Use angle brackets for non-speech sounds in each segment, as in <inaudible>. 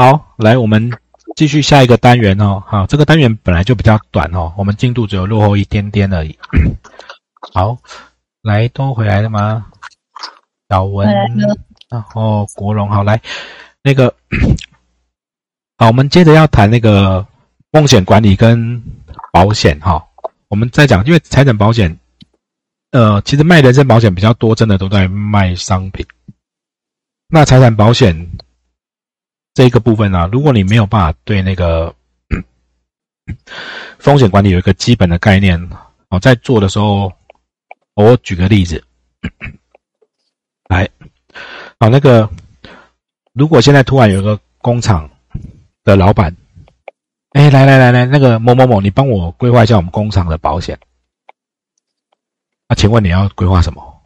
好，来我们继续下一个单元哦。好，这个单元本来就比较短哦，我们进度只有落后一点点而已。<coughs> 好，来都回来了吗？小文，然后国荣，好来那个，<coughs> 好，我们接着要谈那个风险管理跟保险哈。我们再讲，因为财产保险，呃，其实卖人身保险比较多，真的都在卖商品。那财产保险这个部分呢，如果你没有办法对那个风险管理有一个基本的概念，哦，在做的时候，我举个例子，来，好，那个如果现在突然有一个工厂的老板。哎，来来来来，那个某某某，你帮我规划一下我们工厂的保险。那请问你要规划什么？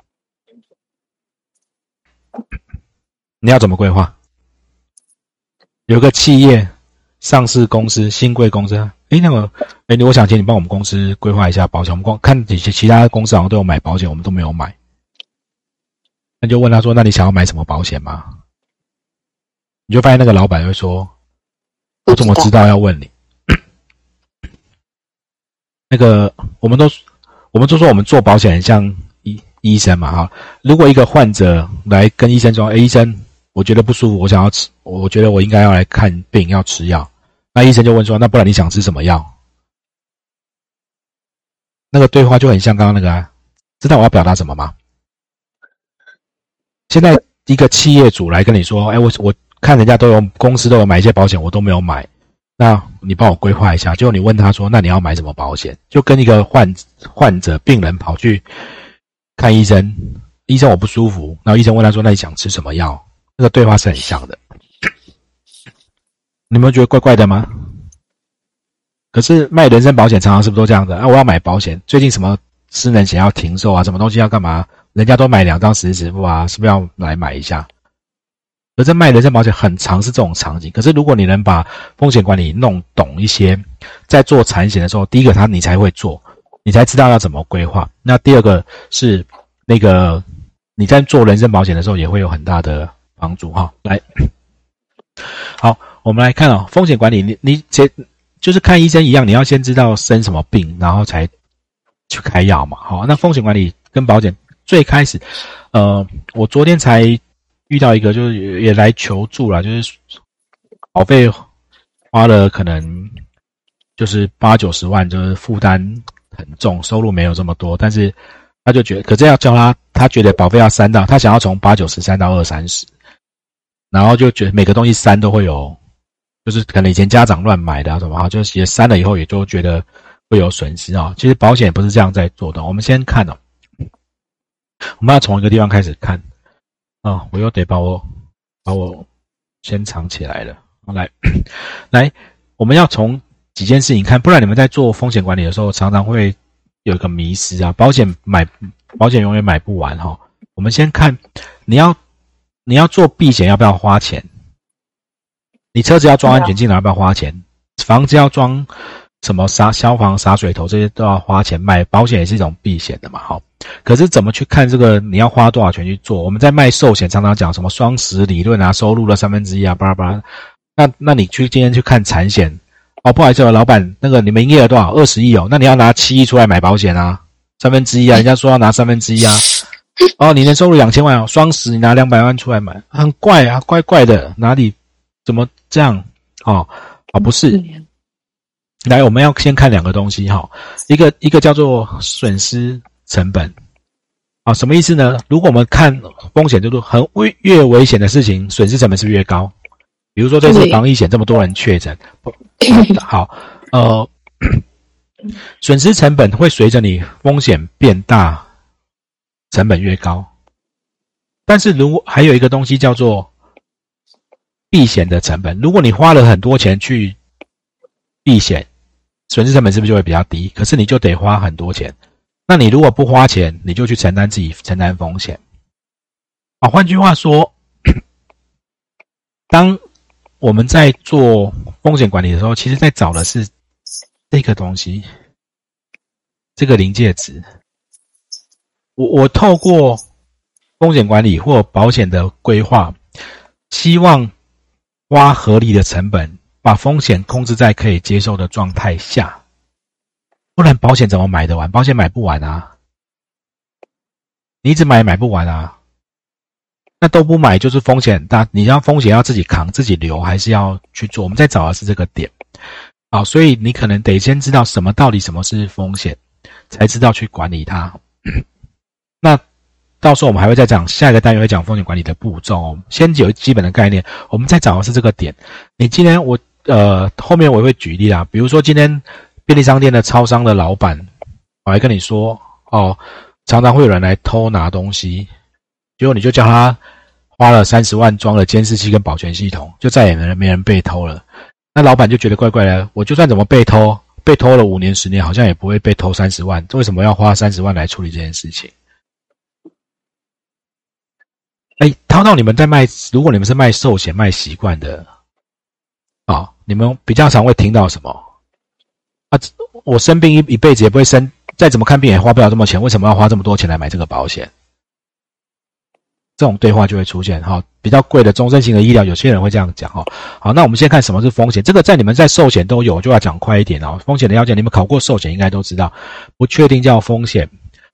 你要怎么规划？有个企业上市公司、新贵公司，哎，那个，哎，我想请你帮我们公司规划一下保险。我们光看其其他公司好像都有买保险，我们都没有买。那就问他说：“那你想要买什么保险吗？”你就发现那个老板会说：“我怎么知道要问你？” <coughs> 那个，我们都，我们都说我们做保险很像医医生嘛，哈。如果一个患者来跟医生说：“哎，医生，我觉得不舒服，我想要吃，我觉得我应该要来看病，要吃药。”那医生就问说：“那不然你想吃什么药？”那个对话就很像刚刚那个，啊知道我要表达什么吗？现在一个企业主来跟你说：“哎，我我看人家都有公司都有买一些保险，我都没有买。”那你帮我规划一下，就你问他说：“那你要买什么保险？”就跟一个患患者病人跑去看医生，医生我不舒服，然后医生问他说：“那你想吃什么药？”那个对话是很像的，你们觉得怪怪的吗？可是卖人身保险常常是不是都这样的啊？我要买保险，最近什么私人险要停售啊？什么东西要干嘛？人家都买两张实时支付啊，是不是要来买一下？而在卖人身保险很常是这种场景，可是如果你能把风险管理弄懂一些，在做产险的时候，第一个他你才会做，你才知道要怎么规划。那第二个是那个你在做人身保险的时候也会有很大的帮助哈。来，好，我们来看哦，风险管理，你你先就是看医生一样，你要先知道生什么病，然后才去开药嘛。好，那风险管理跟保险最开始，呃，我昨天才。遇到一个就是也来求助了，就是保费花了可能就是八九十万，就是负担很重，收入没有这么多，但是他就觉得，可是要教他，他觉得保费要删到，他想要从八九十三到二三十，然后就觉得每个东西删都会有，就是可能以前家长乱买的啊什么啊，就是也删了以后也就觉得会有损失啊。其实保险不是这样在做的，我们先看哦，我们要从一个地方开始看。啊，我又得把我把我先藏起来了。来，<coughs> 来，我们要从几件事情看，不然你们在做风险管理的时候，常常会有一个迷失啊。保险买保险永远买不完哈。我们先看，你要你要做避险要不要花钱？你车子要装安全镜要不要花钱？房子要装。什么杀消防洒水头这些都要花钱买保险也是一种避险的嘛，好，可是怎么去看这个？你要花多少钱去做？我们在卖寿险，常常讲什么双十理论啊，收入的三分之一啊，巴拉巴拉。那那你去今天去看产险，哦，不好意思，老板，那个你们营业额多少？二十亿哦，那你要拿七亿出来买保险啊，三分之一啊，人家说要拿三分之一啊。哦，你年收入两千万哦，双十你拿两百万出来买，很怪啊，怪怪的，哪里怎么这样？哦，哦，不是。来，我们要先看两个东西哈，一个一个叫做损失成本，啊，什么意思呢？如果我们看风险，就是很危越危险的事情，损失成本是越高。比如说这次防疫险这么多人确诊，好，呃，<coughs> 损失成本会随着你风险变大，成本越高。但是如果还有一个东西叫做避险的成本，如果你花了很多钱去避险。损失成本是不是就会比较低？可是你就得花很多钱。那你如果不花钱，你就去承担自己承担风险。啊，换句话说，<clears throat> 当我们在做风险管理的时候，其实在找的是这个东西，这个临界值。我我透过风险管理或保险的规划，希望花合理的成本，把风险控制在可以接受的状态下。不然保险怎么买得完？保险买不完啊！你一直买买不完啊！那都不买就是风险大。你要风险要自己扛自己留，还是要去做？我们在找的是这个点。好，所以你可能得先知道什么到底什么是风险，才知道去管理它。那到时候我们还会再讲下一个单元会讲风险管理的步骤哦。先有基本的概念，我们再讲的是这个点。你今天我呃后面我会举例啊，比如说今天。便利商店的超商的老板，我还跟你说哦，常常会有人来偷拿东西，结果你就叫他花了三十万装了监视器跟保全系统，就再也没人没人被偷了。那老板就觉得怪怪的，我就算怎么被偷，被偷了五年十年，好像也不会被偷三十万，为什么要花三十万来处理这件事情？哎，涛涛，你们在卖，如果你们是卖寿险卖习惯的，啊，你们比较常会听到什么？啊，我生病一一辈子也不会生，再怎么看病也花不了这么钱，为什么要花这么多钱来买这个保险？这种对话就会出现哈。比较贵的终身型的医疗，有些人会这样讲哈。好，那我们先看什么是风险，这个在你们在寿险都有，就要讲快一点哦。风险的要件，你们考过寿险应该都知道，不确定叫风险，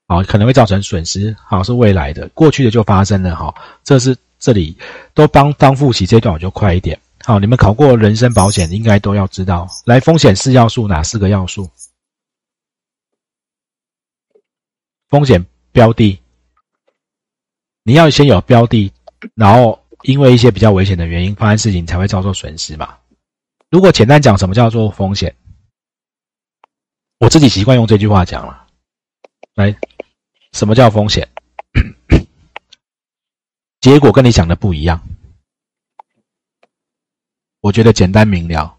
好，可能会造成损失，好是未来的，过去的就发生了哈。这是这里都帮当复习这段，我就快一点。好，你们考过人身保险，应该都要知道。来，风险四要素哪四个要素？风险标的，你要先有标的，然后因为一些比较危险的原因发生事情，才会遭受损失嘛。如果简单讲，什么叫做风险？我自己习惯用这句话讲了。来，什么叫风险？<coughs> 结果跟你想的不一样。我觉得简单明了，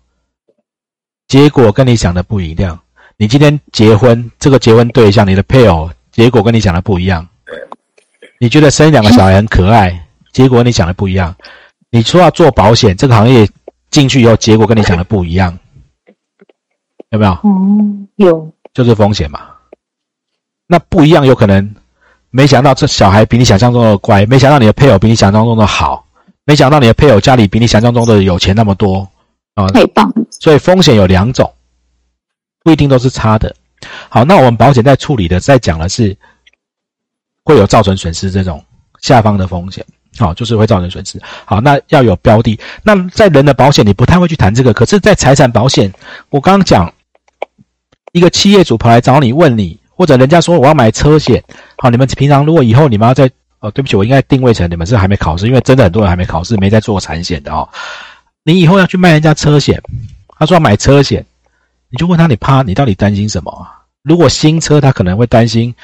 结果跟你想的不一样。你今天结婚，这个结婚对象，你的配偶，结果跟你想的不一样。你觉得生两个小孩很可爱，结果你想的不一样。你说要做保险这个行业进去以后，结果跟你想的不一样，有没有？嗯，有，就是风险嘛。那不一样，有可能没想到这小孩比你想象中的乖，没想到你的配偶比你想象中的好。没想到你的配偶家里比你想象中的有钱那么多啊！太棒！所以风险有两种，不一定都是差的。好，那我们保险在处理的，在讲的是会有造成损失这种下方的风险。好，就是会造成损失。好，那要有标的。那在人的保险，你不太会去谈这个。可是，在财产保险，我刚刚讲一个企业主跑来找你问你，或者人家说我要买车险。好，你们平常如果以后你们要在哦，对不起，我应该定位成你们是还没考试，因为真的很多人还没考试，没在做产险的哦。你以后要去卖人家车险，他说要买车险，你就问他，你怕你到底担心什么？如果新车，他可能会担心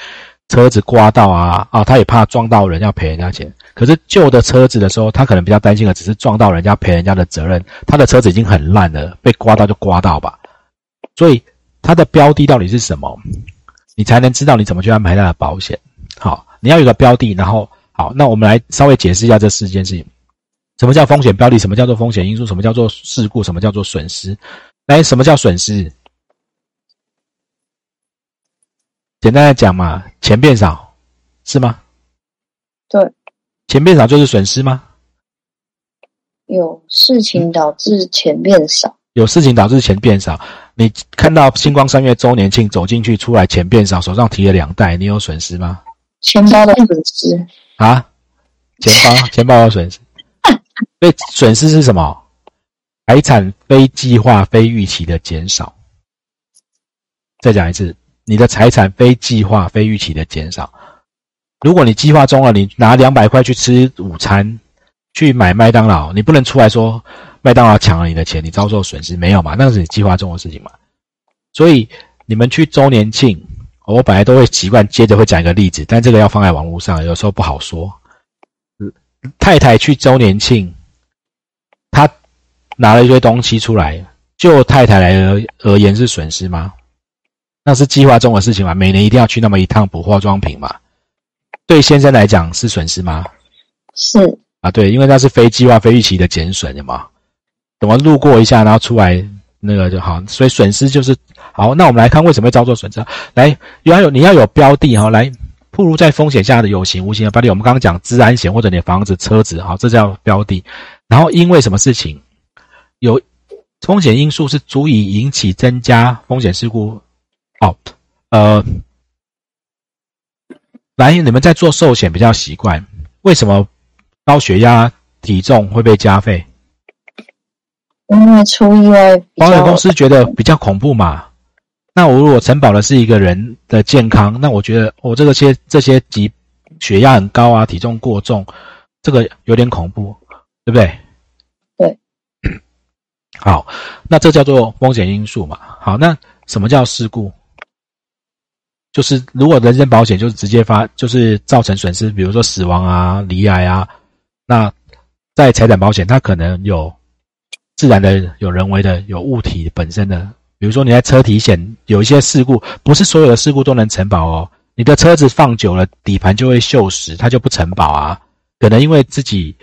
车子刮到啊啊，他也怕撞到人要赔人家钱。可是旧的车子的时候，他可能比较担心的只是撞到人家赔人家的责任，他的车子已经很烂了，被刮到就刮到吧。所以他的标的到底是什么？你才能知道你怎么去安排他的保险。好。你要有个标的，然后好，那我们来稍微解释一下这四件事情：什么叫风险标的？什么叫做风险因素？什么叫做事故？什么叫做损失？来，什么叫损失？简单的讲嘛，钱变少，是吗？对，钱变少就是损失吗？有事情导致钱变少，有事情导致钱变少。你看到星光三月周年庆走进去，出来钱变少，手上提了两袋，你有损失吗？钱包的损失啊，钱包 <laughs> 钱包有损失，所以损失是什么？财产非计划、非预期的减少。再讲一次，你的财产非计划、非预期的减少。如果你计划中了，你拿两百块去吃午餐，去买麦当劳，你不能出来说麦当劳抢了你的钱，你遭受损失没有嘛？那是你计划中的事情嘛？所以你们去周年庆。我本来都会习惯接着会讲一个例子，但这个要放在网络上，有时候不好说。太太去周年庆，她拿了一堆东西出来，就太太来而而言是损失吗？那是计划中的事情嘛？每年一定要去那么一趟补化妆品嘛？对先生来讲是损失吗？是啊，对，因为那是非计划、非预期的减损，有吗？怎么路过一下，然后出来？那个就好，所以损失就是好。那我们来看为什么会遭受损失。来，要有你要有标的哈，来铺露在风险下的有形无形的标的。我们刚刚讲治安险或者你的房子、车子，好，这叫标的。然后因为什么事情有风险因素是足以引起增加风险事故。哦，呃，来，你们在做寿险比较习惯，为什么高血压、体重会被加费？因为出意外，保险公司觉得比较恐怖嘛。那我如果承保的是一个人的健康，那我觉得我这个些这些疾血压很高啊，体重过重，这个有点恐怖，对不对？对。<clears throat> 好，那这叫做风险因素嘛。好，那什么叫事故？就是如果人身保险就是直接发，就是造成损失，比如说死亡啊、离癌啊。那在财产保险，它可能有自然的、有人为的、有物体本身的。比如说你在车体险有一些事故，不是所有的事故都能承保哦。你的车子放久了，底盘就会锈蚀，它就不承保啊。可能因为自己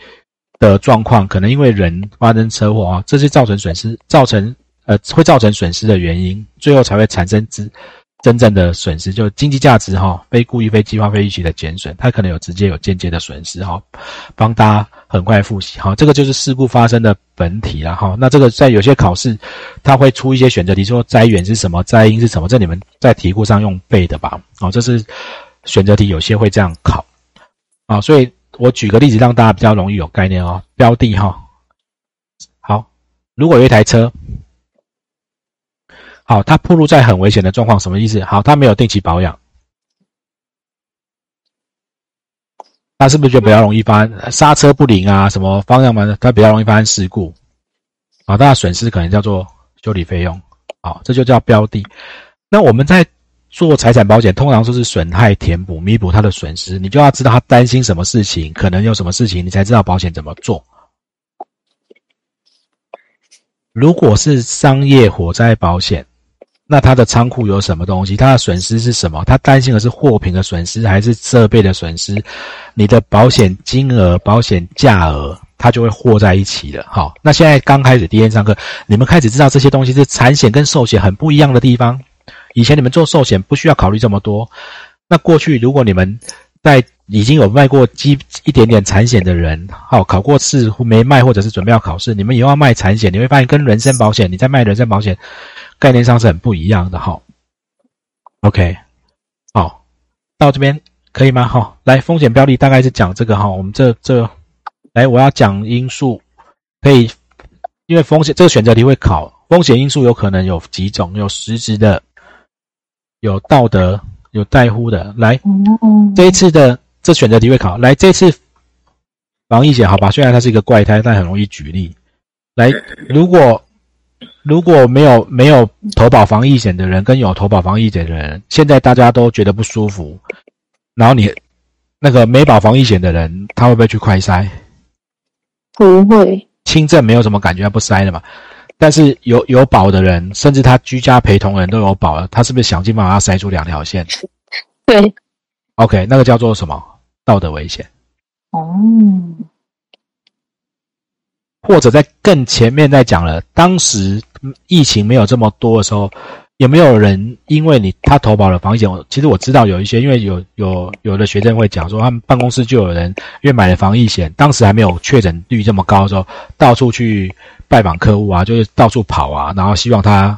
的状况，可能因为人发生车祸啊，这是造成损失，造成呃会造成损失的原因，最后才会产生之。真正的损失就经济价值哈，非故意、非计划、非预期的减损，它可能有直接有间接的损失哈。帮大家很快复习哈，这个就是事故发生的本体了哈。那这个在有些考试，它会出一些选择题，说灾源是什么，灾因是什么，这你们在题库上用背的吧？哦，这是选择题，有些会这样考啊。所以我举个例子，让大家比较容易有概念哦。标的哈，好，如果有一台车。好，它暴露在很危险的状况，什么意思？好，它没有定期保养，那是不是就比较容易发刹车不灵啊？什么方向盘它比较容易发生事故？啊，大家损失可能叫做修理费用。好，这就叫标的。那我们在做财产保险，通常说是损害填补、弥补它的损失。你就要知道他担心什么事情，可能有什么事情，你才知道保险怎么做。如果是商业火灾保险。那他的仓库有什么东西？他的损失是什么？他担心的是货品的损失还是设备的损失？你的保险金额、保险价额，它就会和在一起了。好，那现在刚开始第一天上课，你们开始知道这些东西是产险跟寿险很不一样的地方。以前你们做寿险不需要考虑这么多。那过去如果你们在已经有卖过基一点点产险的人，好考过试没卖或者是准备要考试，你们以后要卖产险，你会发现跟人身保险，你在卖人身保险。概念上是很不一样的哈，OK，好，到这边可以吗？好，来风险标的大概是讲这个哈，我们这这，来我要讲因素，可以，因为风险这个选择题会考风险因素有可能有几种，有实质的，有道德，有在乎的。来，这一次的这选择题会考，来这次防疫险好吧，虽然它是一个怪胎，但很容易举例。来，如果。如果没有没有投保防疫险的人，跟有投保防疫险的人，现在大家都觉得不舒服。然后你那个没保防疫险的人，他会不会去快筛？不会，轻症没有什么感觉，他不筛了嘛。但是有有保的人，甚至他居家陪同人都有保了，他是不是想尽办法要筛出两条线？对。OK，那个叫做什么？道德危险。哦。或者在更前面再讲了，当时疫情没有这么多的时候，有没有人因为你他投保了防疫险？其实我知道有一些，因为有有有的学生会讲说，他们办公室就有人因为买了防疫险，当时还没有确诊率这么高的时候，到处去拜访客户啊，就是到处跑啊，然后希望他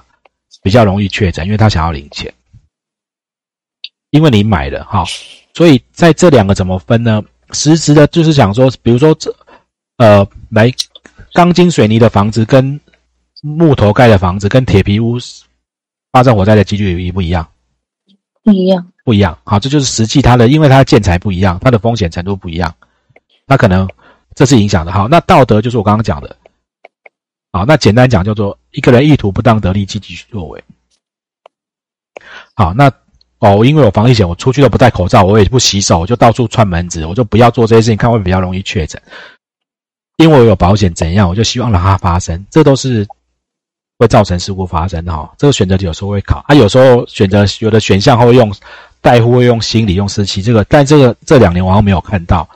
比较容易确诊，因为他想要领钱。因为你买了哈，所以在这两个怎么分呢？实质的就是想说，比如说这呃来。钢筋水泥的房子跟木头盖的房子跟铁皮屋发生火灾的几率一不一样？不一样，不一样。好，这就是实际它的，因为它的建材不一样，它的风险程度不一样，那可能这是影响的。好，那道德就是我刚刚讲的。好，那简单讲叫做一个人意图不当得利，积极作为。好，那哦，因为我防疫险，我出去都不戴口罩，我也不洗手，我就到处串门子，我就不要做这些事情，看会比较容易确诊。因为我有保险，怎样我就希望让它发生，这都是会造成事故发生的哈。这个选择题有时候会考，啊，有时候选择有的选项会用代护，会用心理，用湿气。这个，但这个这两年我好像没有看到，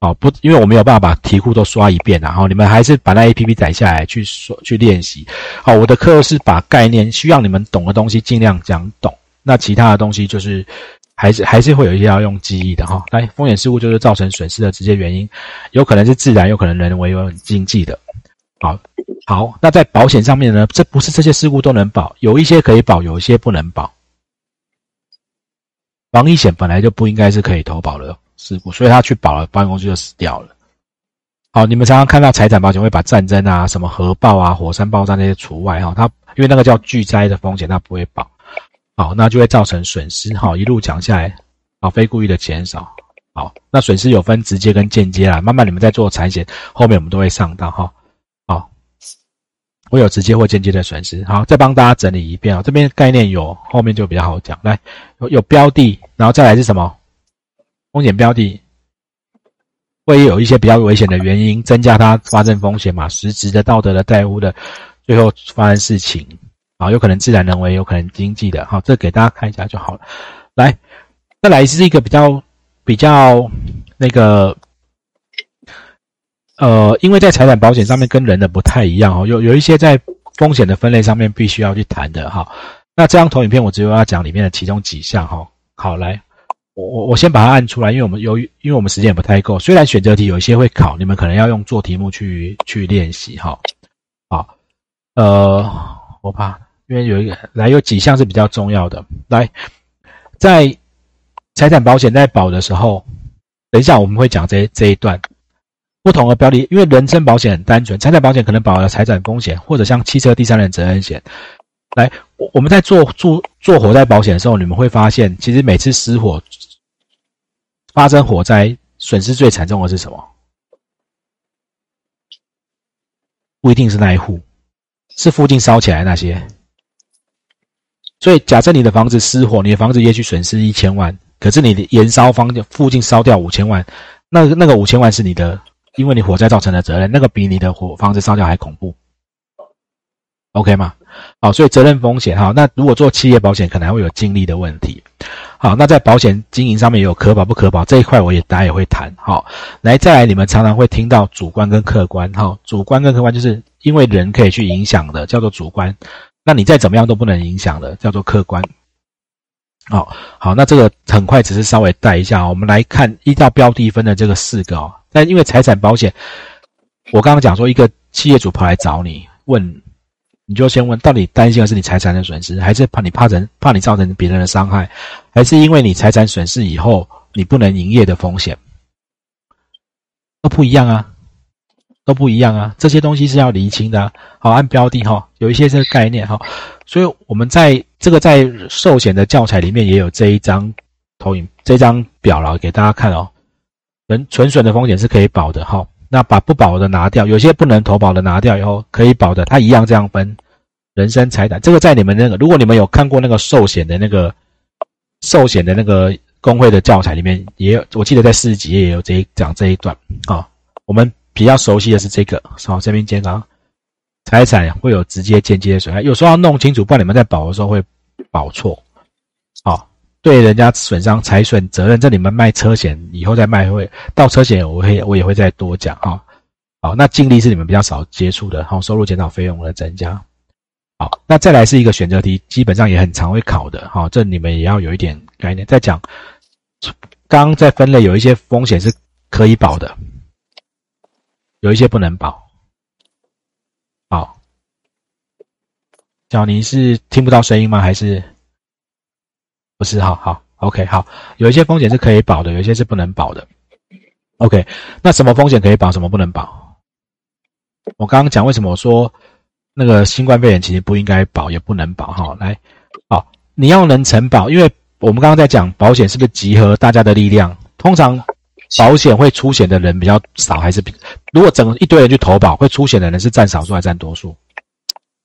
哦，不，因为我没有办法把题库都刷一遍，然后你们还是把那 A P P 载下来去说去练习。好，我的课是把概念需要你们懂的东西尽量讲懂，那其他的东西就是。还是还是会有一些要用记忆的哈。来，风险事故就是造成损失的直接原因，有可能是自然，有可能人为，有经济的。好，好，那在保险上面呢，这不是这些事故都能保，有一些可以保，有一些不能保。防疫险本来就不应该是可以投保的事故，所以他去保了，保险公司就死掉了。好，你们常常看到财产保险会把战争啊、什么核爆啊、火山爆炸那些除外哈，它因为那个叫巨灾的风险，它不会保。好，那就会造成损失。好，一路讲下来，好，非故意的减少。好，那损失有分直接跟间接啦。慢慢你们在做产险，后面我们都会上到哈。好，会有直接或间接的损失。好，再帮大家整理一遍啊，这边概念有，后面就比较好讲。来，有有标的，然后再来是什么？风险标的会有一些比较危险的原因，增加它发生风险嘛？实质的、道德的、债务的，最后发生事情。啊，有可能自然人为，有可能经济的，好，这给大家看一下就好了。来，再来是一个比较比较那个，呃，因为在财产保险上面跟人的不太一样哦，有有一些在风险的分类上面必须要去谈的哈。那这张投影片我只有要讲里面的其中几项哈。好，来，我我我先把它按出来，因为我们由于因为我们时间也不太够，虽然选择题有一些会考，你们可能要用做题目去去练习哈。好，呃，我怕。因为有一个来有几项是比较重要的，来，在财产保险在保的时候，等一下我们会讲这这一段不同的标的，因为人身保险很单纯，财产保险可能保了财产风险，或者像汽车第三人责任险。来，我我们在做做做火灾保险的时候，你们会发现，其实每次失火发生火灾，损失最惨重的是什么？不一定是那一户，是附近烧起来那些。所以，假设你的房子失火，你的房子也许损失一千万，可是你的燃烧方附近烧掉五千万，那那个五千万是你的，因为你火灾造成的责任，那个比你的火房子烧掉还恐怖，OK 吗？好，所以责任风险哈，那如果做企业保险，可能还会有精力的问题。好，那在保险经营上面也有可保不可保这一块，我也大家也会谈。好，来再来，你们常常会听到主观跟客观，哈，主观跟客观就是因为人可以去影响的，叫做主观。那你再怎么样都不能影响的，叫做客观。好，好，那这个很快只是稍微带一下，我们来看依照标的分的这个四个哦。但因为财产保险，我刚刚讲说，一个企业主跑来找你问，你就先问，到底担心的是你财产的损失，还是怕你怕人怕你造成别人的伤害，还是因为你财产损失以后你不能营业的风险？都不一样啊。都不一样啊，这些东西是要厘清的。好，按标的哈，有一些这个概念哈，所以我们在这个在寿险的教材里面也有这一张投影这张表了，给大家看哦。人纯损的风险是可以保的哈，那把不保的拿掉，有些不能投保的拿掉以后，可以保的，它一样这样分人身财产。这个在你们那个，如果你们有看过那个寿险的那个寿险的那个工会的教材里面，也有，我记得在四十几页也有这一讲这一段啊，我们。比较熟悉的是这个，好，这边健康财产会有直接、间接损害，有时候要弄清楚，不然你们在保的时候会保错。好，对人家损伤财损责任，这你们卖车险以后再卖会到车险，我会我也会再多讲哈。好，那净利是你们比较少接触的，好，收入减少费用的增加。好，那再来是一个选择题，基本上也很常会考的，好，这你们也要有一点概念。再讲，刚刚在分类有一些风险是可以保的。有一些不能保，好，小尼是听不到声音吗？还是不是？好好，OK，好，有一些风险是可以保的，有一些是不能保的。OK，那什么风险可以保，什么不能保？我刚刚讲为什么我说那个新冠肺炎其实不应该保，也不能保。哈，来，好，你要能承保，因为我们刚刚在讲保险是不是集合大家的力量？通常。保险会出险的人比较少，还是比如果整一堆人去投保，会出险的人是占少数还是占多数？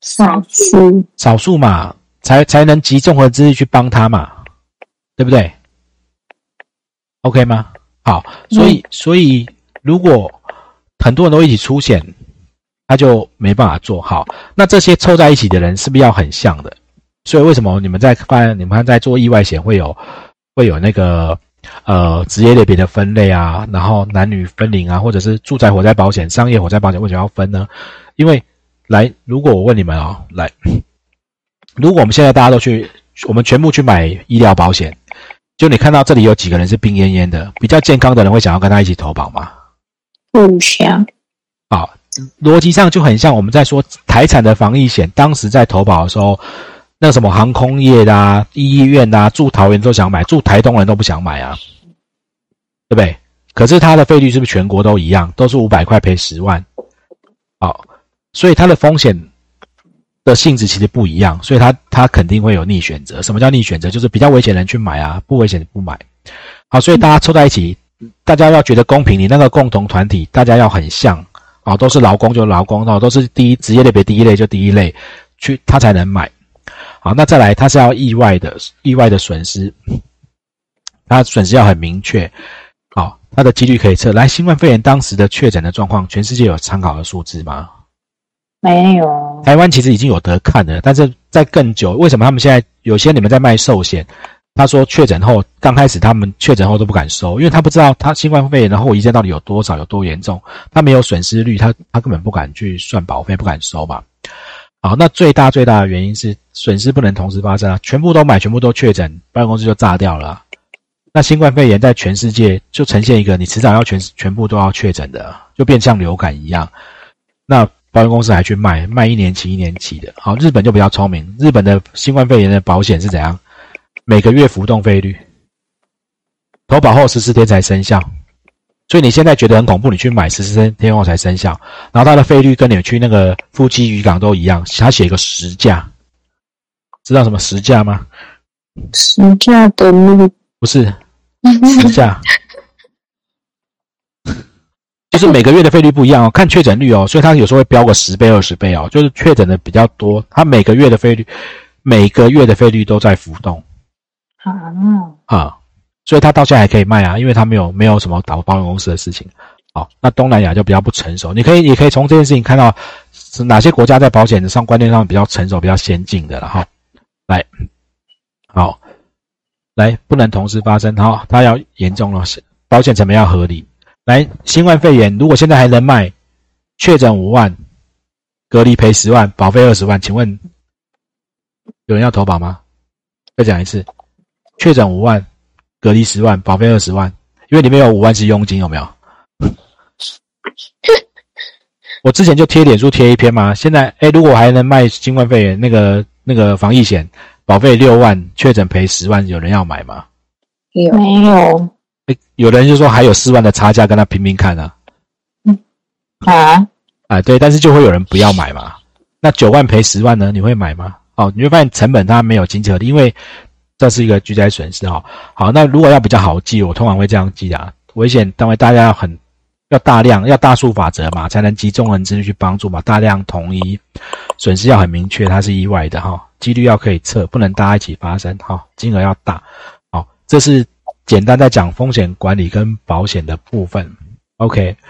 少数，少数嘛，才才能集综合之力去帮他嘛，对不对？OK 吗？好，所以所以如果很多人都一起出险，他就没办法做好。那这些凑在一起的人是不是要很像的？所以为什么你们在翻你们在做意外险会有会有那个？呃，职业类别的分类啊，然后男女分龄啊，或者是住宅火灾保险、商业火灾保险为什么要分呢？因为来，如果我问你们啊，来，<coughs> 如果我们现在大家都去，我们全部去买医疗保险，就你看到这里有几个人是病恹恹的，比较健康的人会想要跟他一起投保吗？不想。好，逻辑上就很像我们在说财产的防疫险，当时在投保的时候，那什么航空业的啊、医院啊、住桃园都想买，住台东人都不想买啊，对不对？可是它的费率是不是全国都一样，都是五百块赔十万？好，所以它的风险的性质其实不一样，所以它它肯定会有逆选择。什么叫逆选择？就是比较危险的人去买啊，不危险的不买。好，所以大家凑在一起。大家要觉得公平，你那个共同团体，大家要很像啊，都是劳工就劳工哦，都是第一职业类别第一类就第一类，去他才能买。好，那再来，他是要意外的意外的损失，他损失要很明确。好，他的几率可以测。来，新冠肺炎当时的确诊的状况，全世界有参考的数字吗？没有。台湾其实已经有得看了，但是在更久，为什么他们现在有些你们在卖寿险？他说确诊后，刚开始他们确诊后都不敢收，因为他不知道他新冠肺炎的后遗症到底有多少、有多严重，他没有损失率，他他根本不敢去算保费，不敢收嘛。好，那最大最大的原因是损失不能同时发生啊，全部都买，全部都确诊，保险公司就炸掉了。那新冠肺炎在全世界就呈现一个，你迟早要全全部都要确诊的，就变像流感一样。那保险公司还去卖，卖一年期一年期的。好，日本就比较聪明，日本的新冠肺炎的保险是怎样？每个月浮动费率，投保后十四天才生效，所以你现在觉得很恐怖，你去买十四天后才生效，然后它的费率跟你去那个夫妻渔港都一样，他写一个实价，知道什么实价吗？实价的那个不是实价，<laughs> 就是每个月的费率不一样哦，看确诊率哦，所以它有时候会标个十倍二十倍哦，就是确诊的比较多，它每个月的费率每个月的费率都在浮动。啊啊，所以它到现在还可以卖啊，因为它没有没有什么倒保险公司的事情。好，那东南亚就比较不成熟。你可以你可以从这件事情看到是哪些国家在保险上观念上比较成熟、比较先进的了哈。来，好，来不能同时发生哈，它要严重了，保险成本要合理。来，新冠肺炎如果现在还能卖，确诊五万，隔离赔十万，保费二十万，请问有人要投保吗？再讲一次。确诊五万，隔离十万，保费二十万，因为里面有五万是佣金，有没有？<laughs> 我之前就贴脸书贴一篇嘛，现在哎，如果还能卖新冠肺炎那个那个防疫险，保费六万，确诊赔十万，有人要买吗？有没有？哎，有人就说还有四万的差价，跟他拼拼看啊。嗯啊啊，对，但是就会有人不要买嘛。那九万赔十万呢？你会买吗？哦，你会发现成本它没有经济合理，因为。这是一个巨灾损失哈。好，那如果要比较好记，我通常会这样记啊。危险单位大家要很要大量要大数法则嘛，才能集众人之力去帮助嘛。大量统一，损失要很明确，它是意外的哈。几率要可以测，不能大家一起发生哈。金额要大。好，这是简单在讲风险管理跟保险的部分。OK。